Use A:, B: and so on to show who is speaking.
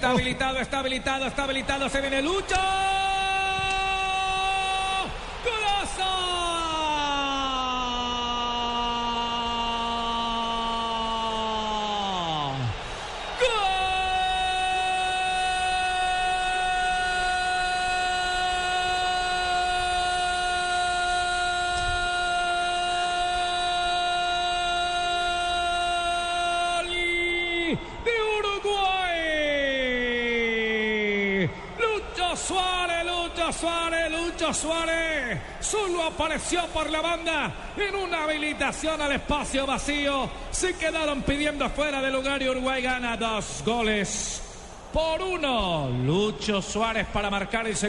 A: Está habilitado, está habilitado, está habilitado, se viene Lucho. Suárez, Lucho Suárez, Lucho Suárez. Solo apareció por la banda en una habilitación al espacio vacío. Se quedaron pidiendo fuera de lugar y Uruguay gana dos goles por uno. Lucho Suárez para marcar el segundo.